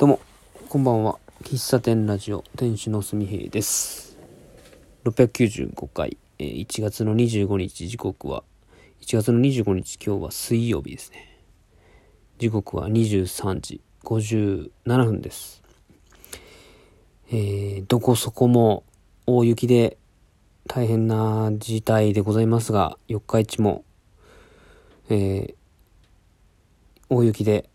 どうも、こんばんは。喫茶店ラジオ、店主のすみへいです。695回、えー1月の25日、時刻は、1月の25日、今日は水曜日ですね。時刻は23時57分です。えー、どこそこも大雪で大変な事態でございますが、四日市も、えー、大雪で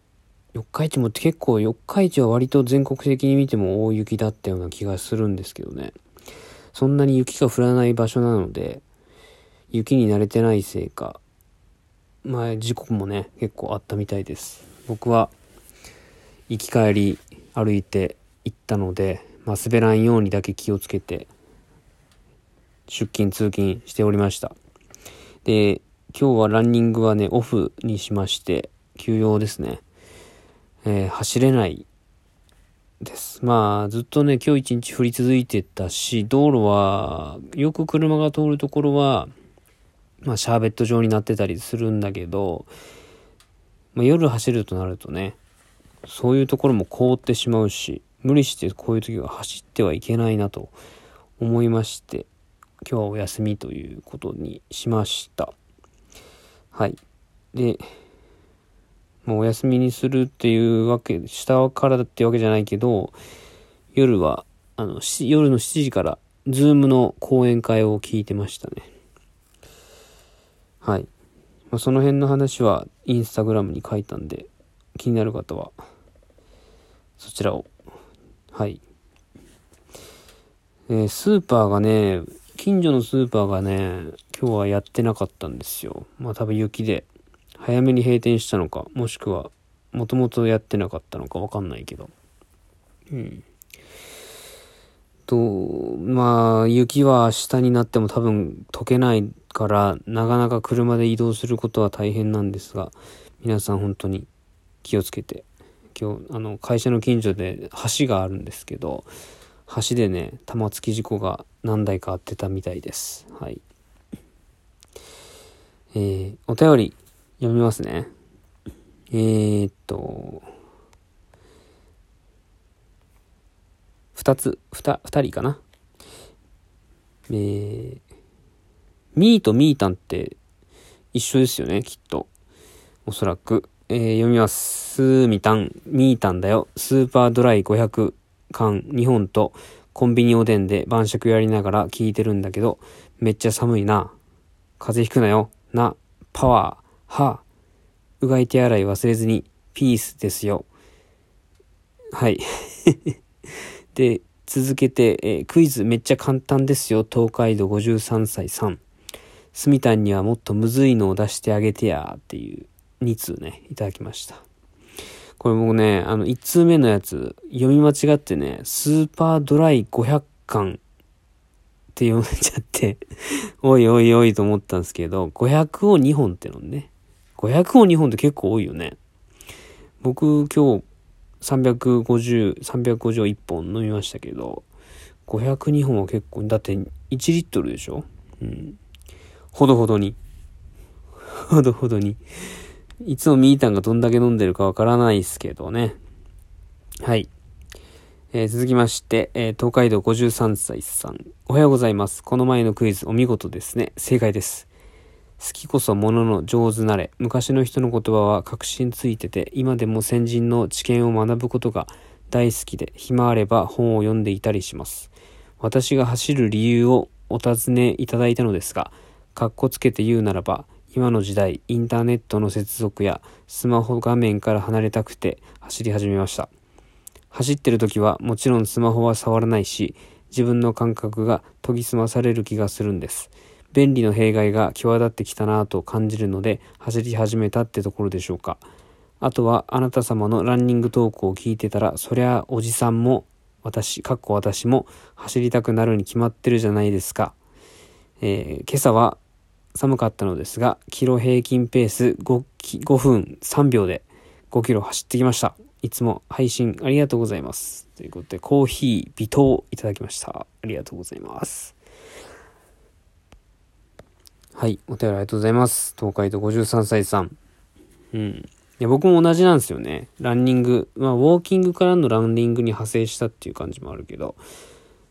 四日市もって結構四日市は割と全国的に見ても大雪だったような気がするんですけどね。そんなに雪が降らない場所なので、雪に慣れてないせいか、まあ時刻もね、結構あったみたいです。僕は、行き帰り歩いて行ったので、まあ滑らんようにだけ気をつけて、出勤通勤しておりました。で、今日はランニングはね、オフにしまして、休養ですね。えー走れないです。まあ、ずっとね、今日一日降り続いてたし、道路は、よく車が通るところは、まあ、シャーベット状になってたりするんだけど、まあ、夜走るとなるとね、そういうところも凍ってしまうし、無理してこういう時は走ってはいけないなと思いまして、今日はお休みということにしました。はい。で、もうお休みにするっていうわけ、下からっていうわけじゃないけど、夜は、あの、夜の7時から、ズームの講演会を聞いてましたね。はい。まあ、その辺の話は、インスタグラムに書いたんで、気になる方は、そちらを。はい。えースーパーがね、近所のスーパーがね、今日はやってなかったんですよ。まあ多分雪で。早めに閉店したのか、もしくは、もともとやってなかったのかわかんないけど。うん。と、まあ、雪は明日になっても多分溶けないから、なかなか車で移動することは大変なんですが、皆さん本当に気をつけて。今日、あの、会社の近所で橋があるんですけど、橋でね、玉突き事故が何台かあってたみたいです。はい。えー、お便り読みますね。えー、っと、二つ、二、二人かな？えー、ミーとミータンって一緒ですよね、きっと。おそらく。えー読みます。スーミタン、ミータンだよ。スーパードライ500缶2本とコンビニおでんで晩酌やりながら聞いてるんだけど、めっちゃ寒いな。風邪ひくなよ。な、パワー、はうがい手洗い忘れずに、ピースですよ。はい。で、続けて、えークイズめっちゃ簡単ですよ。東海道53歳さん。スミタンにはもっとむずいのを出してあげてやっていう2通ね、いただきました。これ僕ね、あの、1通目のやつ、読み間違ってね、スーパードライ500巻って読んじゃって、おいおいおいと思ったんですけど、500を2本ってのね。500を2本って結構多いよね。僕今日350、350を1本飲みましたけど、502本は結構、だって1リットルでしょ？うん。ほどほどに。ほどほどに。いつもミータンがどんだけ飲んでるかわからないですけどね。はい。えー続きまして、えー東海道53歳さん。おはようございます。この前のクイズお見事ですね。正解です。好きこそものの上手なれ。昔の人の言葉は確信ついてて、今でも先人の知見を学ぶことが大好きで、暇あれば本を読んでいたりします。私が走る理由をお尋ねいただいたのですが、かっこつけて言うならば、今の時代、インターネットの接続やスマホ画面から離れたくて走り始めました。走ってる時はもちろんスマホは触らないし、自分の感覚が研ぎ澄まされる気がするんです。便利の弊害が際立ってきたなと感じるので、走り始めたってところでしょうか。あとは、あなた様のランニングトークを聞いてたら、そりゃおじさんも、私、かっこ私も走りたくなるに決まってるじゃないですか。えー今朝は寒かったのですが、キロ平均ペース 5, 5分3秒で5キロ走ってきました。いつも配信ありがとうございます。ということで、コーヒー微糖いただきました。ありがとうございます。はい、お便りありがとうございます。東海道53歳さん。うん。や、僕も同じなんですよね。ランニング。まあ、ウォーキングからのランニングに派生したっていう感じもあるけど、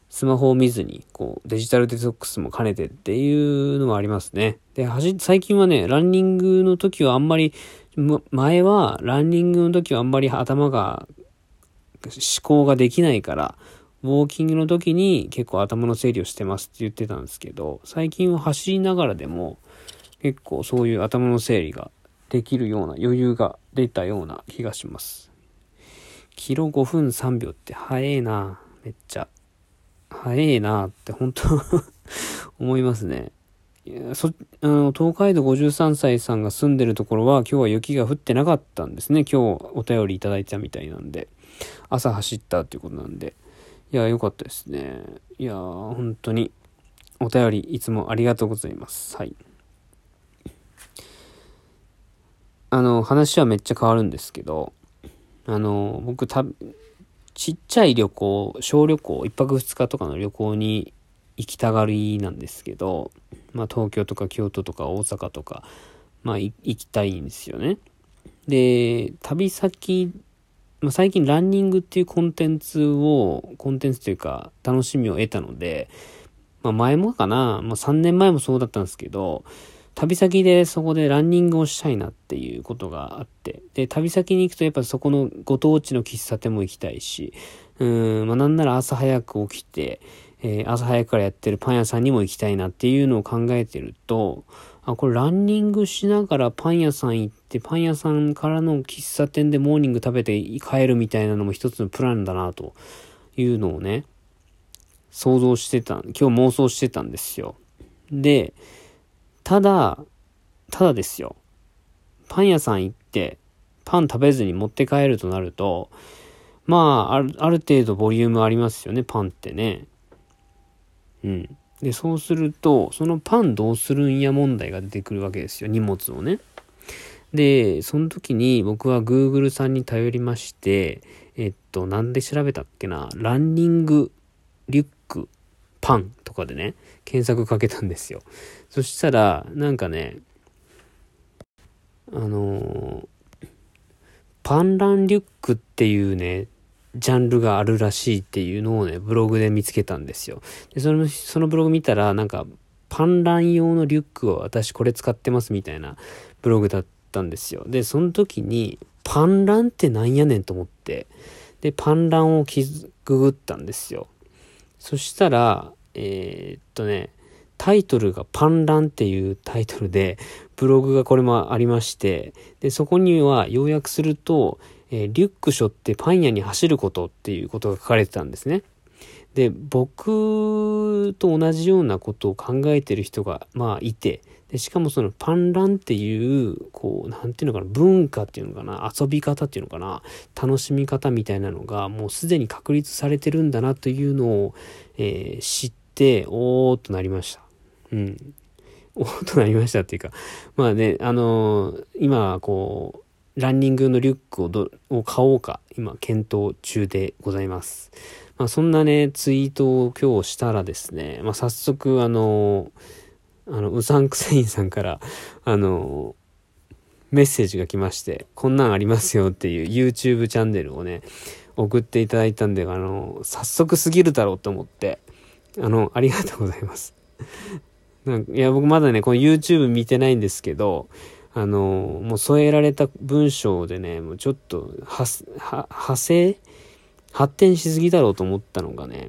スマホを見ずに、こう、デジタルデトックスも兼ねてっていうのはありますね。で、最近はね、ランニングの時はあんまり、前はランニングの時はあんまり頭が、思考ができないから、ウォーキングの時に結構頭の整理をしてますって言ってたんですけど、最近は走りながらでも結構そういう頭の整理ができるような余裕が出たような気がします。キロ5分3秒って早えなめっちゃ。早えなって本当 思いますね。そあの東海道53歳さんが住んでるところは今日は雪が降ってなかったんですね。今日お便りいただいたみたいなんで。朝走ったっていうことなんで。いや、良かったですね。いや、本当にお便りいつもありがとうございます。はい。あの、話はめっちゃ変わるんですけど、あの、僕た、ちっちゃい旅行、小旅行、1泊2日とかの旅行に行きたがりなんですけど、まあ東京とか京都とか大阪とか、まあ行きたいんですよね。で、旅先まあ、最近ランニングっていうコンテンツを、コンテンツというか楽しみを得たので、まあ、前もかな、まあ、3年前もそうだったんですけど、旅先でそこでランニングをしたいなっていうことがあって、で、旅先に行くとやっぱそこのご当地の喫茶店も行きたいし、うん、まあなんなら朝早く起きて、えー、朝早くからやってるパン屋さんにも行きたいなっていうのを考えてると、あ、これランニングしながらパン屋さん行って、パン屋さんからの喫茶店でモーニング食べて帰るみたいなのも一つのプランだなというのをね、想像してた、今日妄想してたんですよ。で、ただ、ただですよ。パン屋さん行って、パン食べずに持って帰るとなると、まあ、ある、ある程度ボリュームありますよね、パンってね。うん。で、そうすると、そのパンどうするんや問題が出てくるわけですよ、荷物をね。で、その時に僕は Google さんに頼りまして、えっと、なんで調べたっけな、ランニングリュックパンとかでね、検索かけたんですよ。そしたら、なんかね、あのー、パンランリュックっていうね、ジャンルがあるらしいっていうのをね、ブログで見つけたんですよ。で、その、そのブログ見たら、なんか、パンラン用のリュックを私これ使ってますみたいなブログだったんですよ。で、その時に、パンランってなんやねんと思って、で、パンランをくぐったんですよ。そしたら、えー、っとね、タイトルがパンランっていうタイトルで、ブログがこれもありまして、で、そこには要約すると、えー、リュック背負ってパン屋に走ることっていうことが書かれてたんですね。で、僕と同じようなことを考えてる人が、まあ、いて、で、しかもそのパンランっていう、こう、なんていうのかな、文化っていうのかな、遊び方っていうのかな、楽しみ方みたいなのが、もうすでに確立されてるんだなというのを、えー、知って、おーっとなりました。うん。おっとなりましたっていうか、まあね、あのー、今、こう、ランニングのリュックをどを買おうか、今検討中でございます。まあ、そんなね、ツイートを今日したらですね、まあ、早速、あの、あの、うさんくせいんさんから、あの、メッセージが来まして、こんなんありますよっていう YouTube チャンネルをね、送っていただいたんで、あの、早速すぎるだろうと思って、あの、ありがとうございます。なんかいや、僕まだね、この YouTube 見てないんですけど、あの、もう添えられた文章でね、もうちょっと、は、は、派生？発展しすぎだろうと思ったのがね、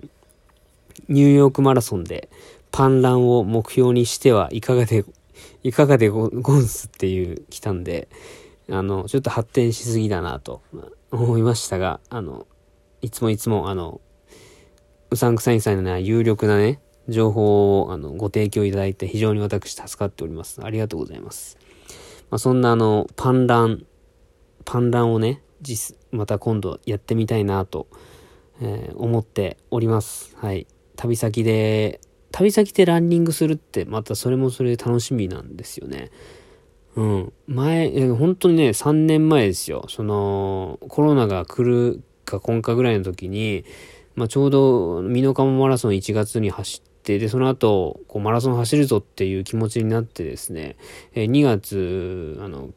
ニューヨークマラソンでパンランを目標にしてはいかがで、いかがでゴンスっていう来たんで、あの、ちょっと発展しすぎだなと思いましたが、あの、いつもいつもあの、うさんくさいさんのね、有力なね、情報をあのご提供いただいて非常に私助かっております。ありがとうございます。まあ、そんなあの、パンラン、パンランをね、実、また今度やってみたいなと、えー、思っております。はい。旅先で、旅先でランニングするって、またそれもそれで楽しみなんですよね。うん。前、え本当にね、3年前ですよ。その、コロナが来るか今かぐらいの時に、まあ、ちょうど、美濃加茂マラソン1月に走って、、で、その後、こう、マラソン走るぞっていう気持ちになってですね、え、2月、あの、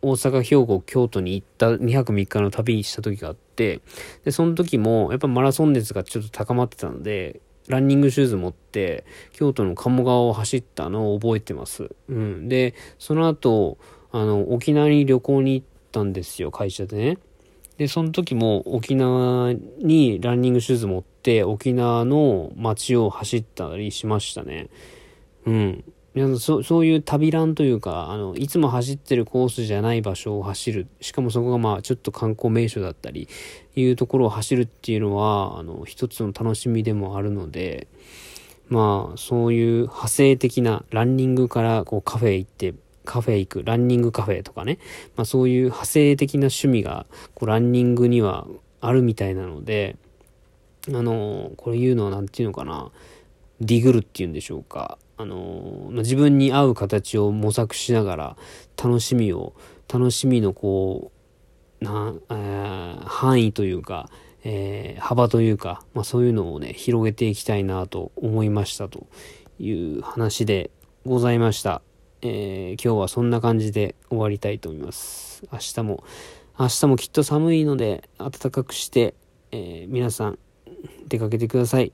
大阪、兵庫、京都に行った2泊3日の旅した時があって、で、その時も、やっぱマラソン熱がちょっと高まってたので、ランニングシューズ持って、京都の鴨川を走ったのを覚えてます。うん。で、その後、あの、沖縄に旅行に行ったんですよ、会社でね。で、その時も沖縄にランニングシューズ持って、沖縄の街を走ったりしましたね。うん。そそういう旅ランというか、あの、いつも走ってるコースじゃない場所を走る。しかもそこがまあ、ちょっと観光名所だったり、いうところを走るっていうのは、あの、一つの楽しみでもあるので、まあ、そういう派生的なランニングからこうカフェ行って、カフェ行く、ランニングカフェとかね、まあそういう派生的な趣味が、こうランニングにはあるみたいなので、あの、これ言うのは何て言うのかな、ディグルっていうんでしょうか。あの、自分に合う形を模索しながら、楽しみを、楽しみのこう、な、えー、範囲というか、えー、幅というか、まあそういうのをね、広げていきたいなと思いましたという話でございました。えー、今日はそんな感じで終わりたいと思います。明日も、明日もきっと寒いので、暖かくして、えー、皆さん、出かけてください。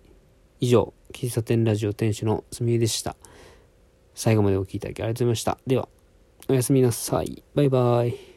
以上、喫茶店ラジオ店主のすみえでした。最後までお聴きいただきありがとうございました。では、おやすみなさい。バイバイ。